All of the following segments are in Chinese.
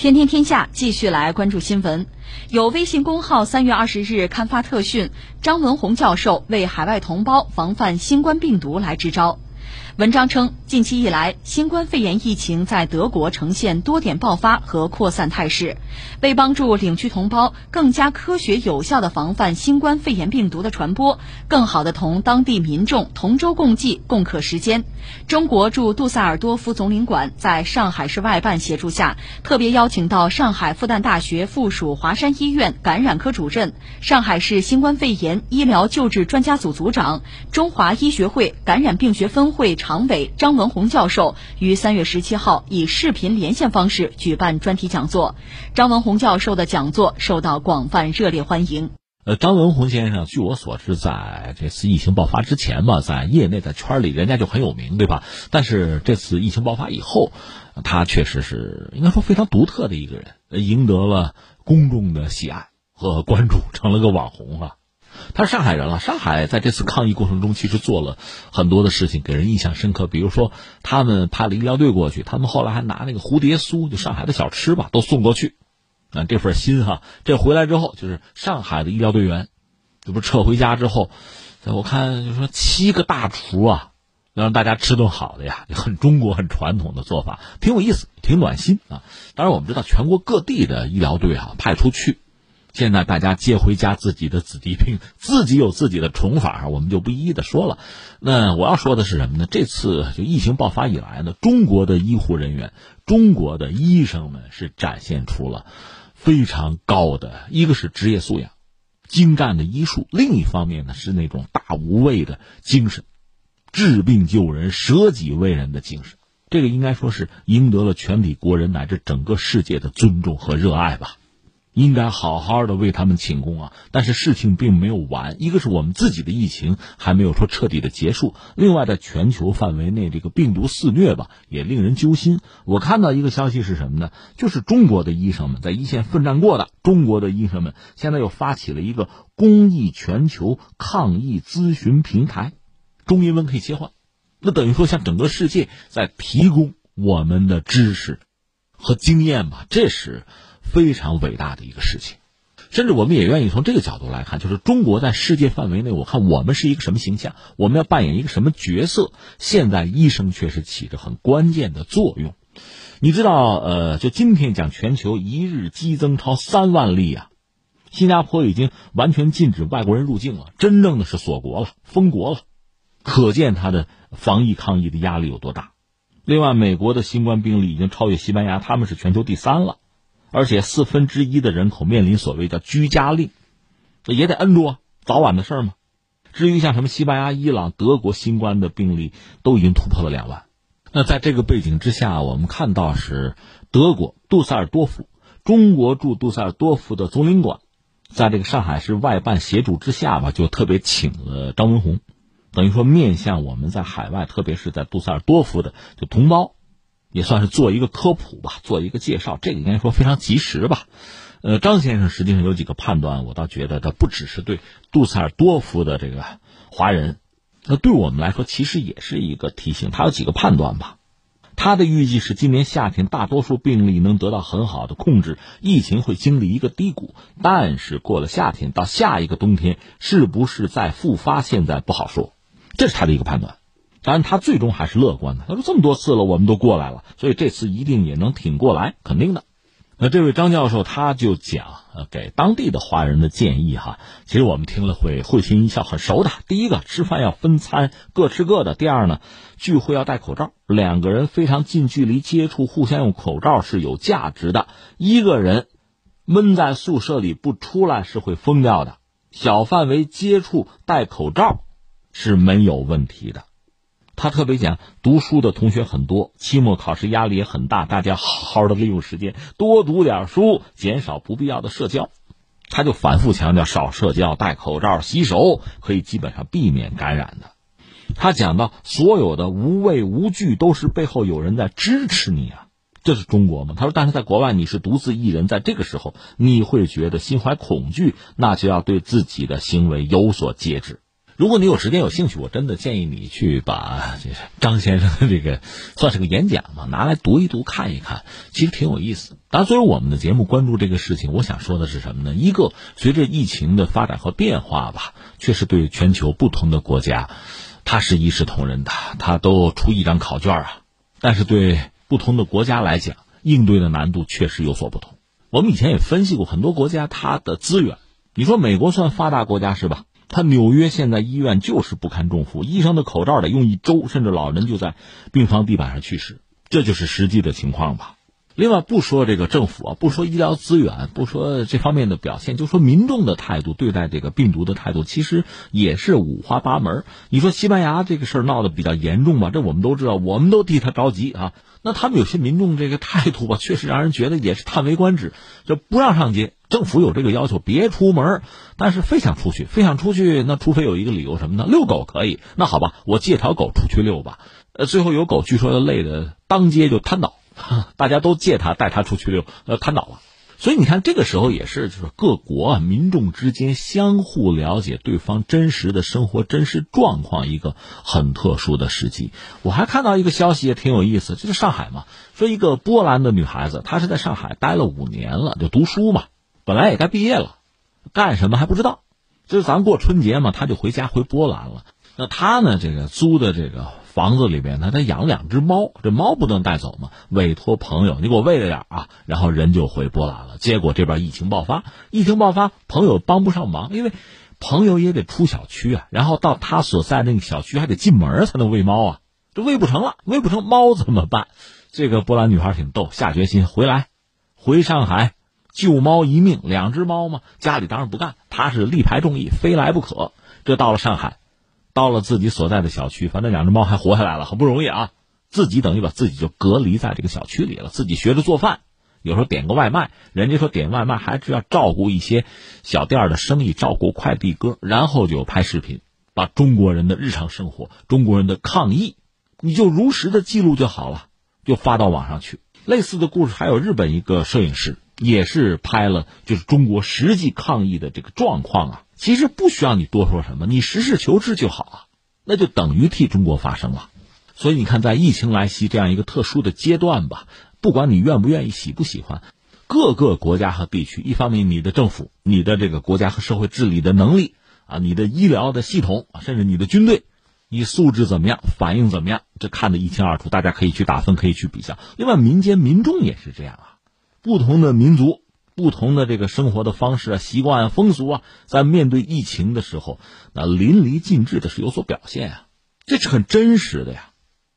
天天天下继续来关注新闻。有微信公号三月二十日刊发特讯，张文宏教授为海外同胞防范新冠病毒来支招。文章称，近期以来，新冠肺炎疫情在德国呈现多点爆发和扩散态势。为帮助领区同胞更加科学有效地防范新冠肺炎病毒的传播，更好地同当地民众同舟共济、共克时艰，中国驻杜塞尔多夫总领馆在上海市外办协助下，特别邀请到上海复旦大学附属华山医院感染科主任、上海市新冠肺炎医疗救治专家组组长、中华医学会感染病学分会。常委张文宏教授于三月十七号以视频连线方式举办专题讲座，张文宏教授的讲座受到广泛热烈欢迎。呃，张文宏先生，据我所知，在这次疫情爆发之前吧，在业内的圈里人家就很有名，对吧？但是这次疫情爆发以后，他确实是应该说非常独特的一个人，赢得了公众的喜爱和关注，成了个网红啊。他是上海人了，上海在这次抗疫过程中其实做了很多的事情，给人印象深刻。比如说，他们派了医疗队过去，他们后来还拿那个蝴蝶酥，就上海的小吃吧，都送过去。啊，这份心哈，这回来之后，就是上海的医疗队员，这不撤回家之后，我看就说七个大厨啊，要让大家吃顿好的呀，很中国、很传统的做法，挺有意思，挺暖心啊。当然，我们知道全国各地的医疗队啊派出去。现在大家接回家自己的子弟兵，自己有自己的宠法，我们就不一一的说了。那我要说的是什么呢？这次就疫情爆发以来呢，中国的医护人员、中国的医生们是展现出了非常高的，一个是职业素养、精湛的医术，另一方面呢是那种大无畏的精神，治病救人、舍己为人的精神。这个应该说是赢得了全体国人乃至整个世界的尊重和热爱吧。应该好好的为他们请功啊！但是事情并没有完，一个是我们自己的疫情还没有说彻底的结束，另外在全球范围内这个病毒肆虐吧，也令人揪心。我看到一个消息是什么呢？就是中国的医生们在一线奋战过的中国的医生们，现在又发起了一个公益全球抗疫咨询平台，中英文可以切换，那等于说向整个世界在提供我们的知识和经验吧，这是。非常伟大的一个事情，甚至我们也愿意从这个角度来看，就是中国在世界范围内，我看我们是一个什么形象，我们要扮演一个什么角色。现在医生确实起着很关键的作用。你知道，呃，就今天讲全球一日激增超三万例啊，新加坡已经完全禁止外国人入境了，真正的是锁国了，封国了，可见他的防疫抗疫的压力有多大。另外，美国的新冠病例已经超越西班牙，他们是全球第三了。而且四分之一的人口面临所谓叫居家令，也得摁住啊，早晚的事儿嘛。至于像什么西班牙、伊朗、德国新冠的病例都已经突破了两万。那在这个背景之下，我们看到是德国杜塞尔多夫，中国驻杜塞尔多夫的总领馆，在这个上海市外办协助之下吧，就特别请了张文宏，等于说面向我们在海外，特别是在杜塞尔多夫的就同胞。也算是做一个科普吧，做一个介绍，这个应该说非常及时吧。呃，张先生实际上有几个判断，我倒觉得他不只是对杜塞尔多夫的这个华人，那对我们来说其实也是一个提醒。他有几个判断吧，他的预计是今年夏天大多数病例能得到很好的控制，疫情会经历一个低谷，但是过了夏天到下一个冬天是不是再复发，现在不好说，这是他的一个判断。当然，他最终还是乐观的。他说：“这么多次了，我们都过来了，所以这次一定也能挺过来，肯定的。”那这位张教授他就讲，给当地的华人的建议哈，其实我们听了会会心一笑，很熟的。第一个，吃饭要分餐，各吃各的；第二呢，聚会要戴口罩，两个人非常近距离接触，互相用口罩是有价值的。一个人闷在宿舍里不出来是会疯掉的，小范围接触戴口罩是没有问题的。他特别讲，读书的同学很多，期末考试压力也很大，大家好好的利用时间，多读点书，减少不必要的社交。他就反复强调，少社交，戴口罩，洗手，可以基本上避免感染的。他讲到，所有的无畏无惧都是背后有人在支持你啊，这是中国吗？他说，但是在国外你是独自一人，在这个时候你会觉得心怀恐惧，那就要对自己的行为有所节制。如果你有时间有兴趣，我真的建议你去把 张先生的这个算是个演讲嘛，拿来读一读、看一看，其实挺有意思。当然，作为我们的节目关注这个事情，我想说的是什么呢？一个，随着疫情的发展和变化吧，确实对全球不同的国家，它是一视同仁的，它都出一张考卷啊。但是对不同的国家来讲，应对的难度确实有所不同。我们以前也分析过，很多国家它的资源，你说美国算发达国家是吧？他纽约现在医院就是不堪重负，医生的口罩得用一周，甚至老人就在病房地板上去世，这就是实际的情况吧。另外，不说这个政府啊，不说医疗资源，不说这方面的表现，就说民众的态度，对待这个病毒的态度，其实也是五花八门。你说西班牙这个事儿闹得比较严重吧？这我们都知道，我们都替他着急啊。那他们有些民众这个态度吧，确实让人觉得也是叹为观止，就不让上街。政府有这个要求，别出门，但是非想出去，非想出去，那除非有一个理由什么呢？遛狗可以，那好吧，我借条狗出去遛吧。呃，最后有狗据说累的当街就瘫倒，大家都借他带他出去溜，呃，瘫倒了。所以你看，这个时候也是，就是各国啊，民众之间相互了解对方真实的生活、真实状况一个很特殊的时机。我还看到一个消息也挺有意思，就是上海嘛，说一个波兰的女孩子，她是在上海待了五年了，就读书嘛，本来也该毕业了，干什么还不知道。就是咱过春节嘛，她就回家回波兰了。那她呢，这个租的这个。房子里面呢，他养两只猫，这猫不能带走嘛，委托朋友，你给我喂着点啊，然后人就回波兰了。结果这边疫情爆发，疫情爆发，朋友帮不上忙，因为朋友也得出小区啊，然后到他所在那个小区还得进门才能喂猫啊，这喂不成了，喂不成猫怎么办？这个波兰女孩挺逗，下决心回来，回上海救猫一命，两只猫嘛，家里当然不干，她是力排众议，非来不可。这到了上海。到了自己所在的小区，反正两只猫还活下来了，很不容易啊！自己等于把自己就隔离在这个小区里了，自己学着做饭，有时候点个外卖。人家说点外卖还是要照顾一些小店的生意，照顾快递哥，然后就拍视频，把中国人的日常生活、中国人的抗议，你就如实的记录就好了，就发到网上去。类似的故事还有日本一个摄影师，也是拍了就是中国实际抗议的这个状况啊。其实不需要你多说什么，你实事求是就好啊，那就等于替中国发声了。所以你看，在疫情来袭这样一个特殊的阶段吧，不管你愿不愿意、喜不喜欢，各个国家和地区，一方面你的政府、你的这个国家和社会治理的能力啊，你的医疗的系统甚至你的军队，你素质怎么样、反应怎么样，这看得一清二楚，大家可以去打分，可以去比较。另外，民间民众也是这样啊，不同的民族。不同的这个生活的方式啊、习惯啊、风俗啊，在面对疫情的时候，那淋漓尽致的是有所表现啊，这是很真实的呀。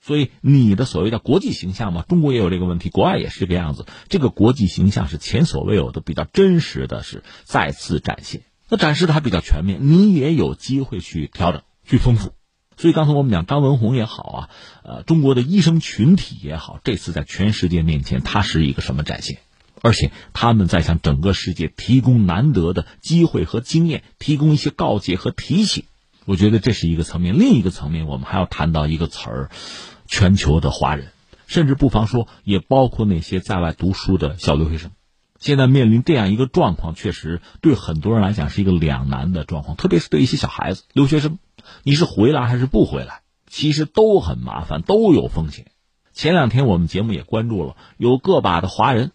所以你的所谓的国际形象嘛，中国也有这个问题，国外也是这个样子。这个国际形象是前所未有的，比较真实的是再次展现。那展示的还比较全面，你也有机会去调整、去丰富。所以刚才我们讲张文宏也好啊，呃，中国的医生群体也好，这次在全世界面前，他是一个什么展现？而且他们在向整个世界提供难得的机会和经验，提供一些告诫和提醒。我觉得这是一个层面。另一个层面，我们还要谈到一个词儿：全球的华人，甚至不妨说，也包括那些在外读书的小留学生。现在面临这样一个状况，确实对很多人来讲是一个两难的状况，特别是对一些小孩子、留学生，你是回来还是不回来？其实都很麻烦，都有风险。前两天我们节目也关注了，有个把的华人。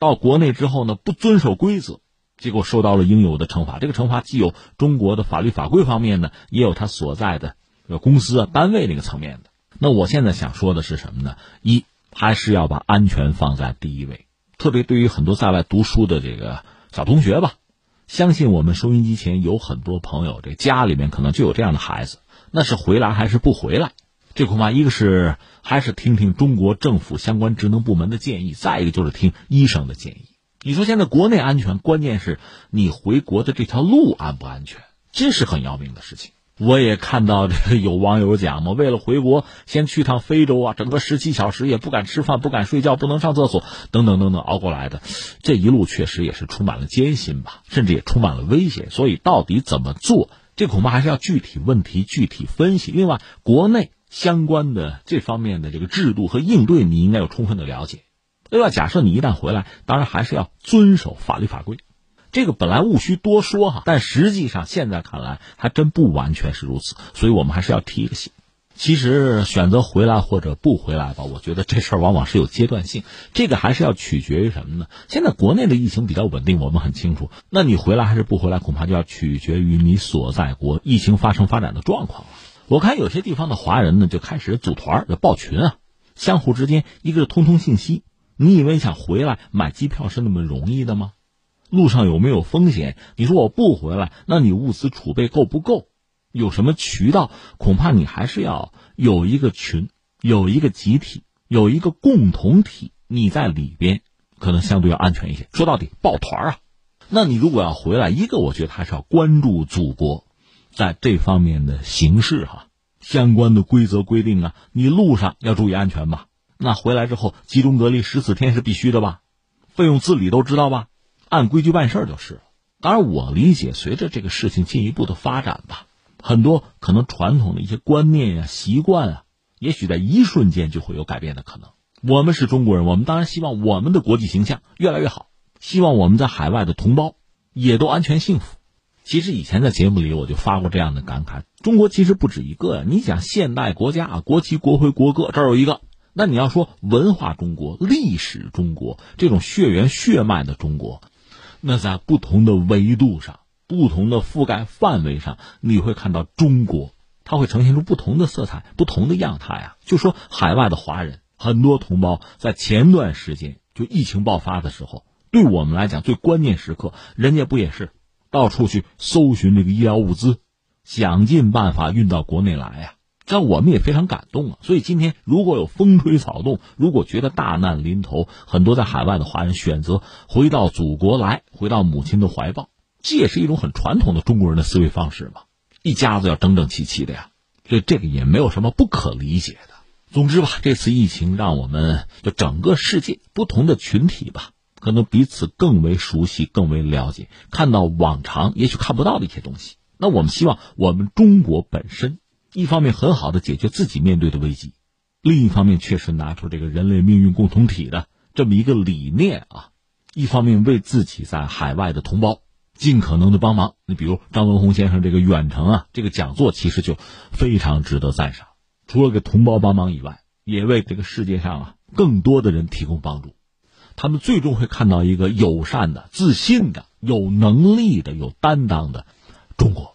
到国内之后呢，不遵守规则，结果受到了应有的惩罚。这个惩罚既有中国的法律法规方面的，也有他所在的公司啊、单位那个层面的。那我现在想说的是什么呢？一还是要把安全放在第一位，特别对于很多在外读书的这个小同学吧，相信我们收音机前有很多朋友，这家里面可能就有这样的孩子，那是回来还是不回来？这恐怕一个是还是听听中国政府相关职能部门的建议，再一个就是听医生的建议。你说现在国内安全，关键是你回国的这条路安不安全，这是很要命的事情。我也看到这有网友讲嘛，为了回国，先去趟非洲啊，整个十七小时也不敢吃饭，不敢睡觉，不能上厕所，等等等等熬过来的，这一路确实也是充满了艰辛吧，甚至也充满了危险。所以到底怎么做，这恐怕还是要具体问题具体分析。另外，国内。相关的这方面的这个制度和应对，你应该有充分的了解。另外，假设你一旦回来，当然还是要遵守法律法规。这个本来无需多说哈，但实际上现在看来还真不完全是如此，所以我们还是要提一个醒。其实选择回来或者不回来吧，我觉得这事儿往往是有阶段性，这个还是要取决于什么呢？现在国内的疫情比较稳定，我们很清楚。那你回来还是不回来，恐怕就要取决于你所在国疫情发生发展的状况了。我看有些地方的华人呢，就开始组团、就报群啊，相互之间一个是通通信息。你以为想回来买机票是那么容易的吗？路上有没有风险？你说我不回来，那你物资储备够不够？有什么渠道？恐怕你还是要有一个群，有一个集体，有一个共同体，你在里边可能相对要安全一些。说到底，抱团啊，那你如果要回来，一个我觉得还是要关注祖国在这方面的形式哈，相关的规则规定啊，你路上要注意安全吧。那回来之后集中隔离十四天是必须的吧？费用自理都知道吧？按规矩办事就是了。当然，我理解随着这个事情进一步的发展吧。很多可能传统的一些观念呀、习惯啊，也许在一瞬间就会有改变的可能。我们是中国人，我们当然希望我们的国际形象越来越好，希望我们在海外的同胞也都安全幸福。其实以前在节目里我就发过这样的感慨：中国其实不止一个呀。你想现代国家啊，国旗、国徽、国歌这儿有一个，那你要说文化中国、历史中国这种血缘血脉的中国，那在不同的维度上。不同的覆盖范围上，你会看到中国，它会呈现出不同的色彩、不同的样态啊。就说海外的华人，很多同胞在前段时间就疫情爆发的时候，对我们来讲最关键时刻，人家不也是到处去搜寻这个医疗物资，想尽办法运到国内来呀？这我们也非常感动啊。所以今天如果有风吹草动，如果觉得大难临头，很多在海外的华人选择回到祖国来，回到母亲的怀抱。这也是一种很传统的中国人的思维方式嘛，一家子要整整齐齐的呀，所以这个也没有什么不可理解的。总之吧，这次疫情让我们就整个世界不同的群体吧，可能彼此更为熟悉、更为了解，看到往常也许看不到的一些东西。那我们希望我们中国本身，一方面很好的解决自己面对的危机，另一方面确实拿出这个人类命运共同体的这么一个理念啊，一方面为自己在海外的同胞。尽可能的帮忙，你比如张文宏先生这个远程啊，这个讲座其实就非常值得赞赏。除了给同胞帮忙以外，也为这个世界上啊更多的人提供帮助。他们最终会看到一个友善的、自信的、有能力的、有担当的中国。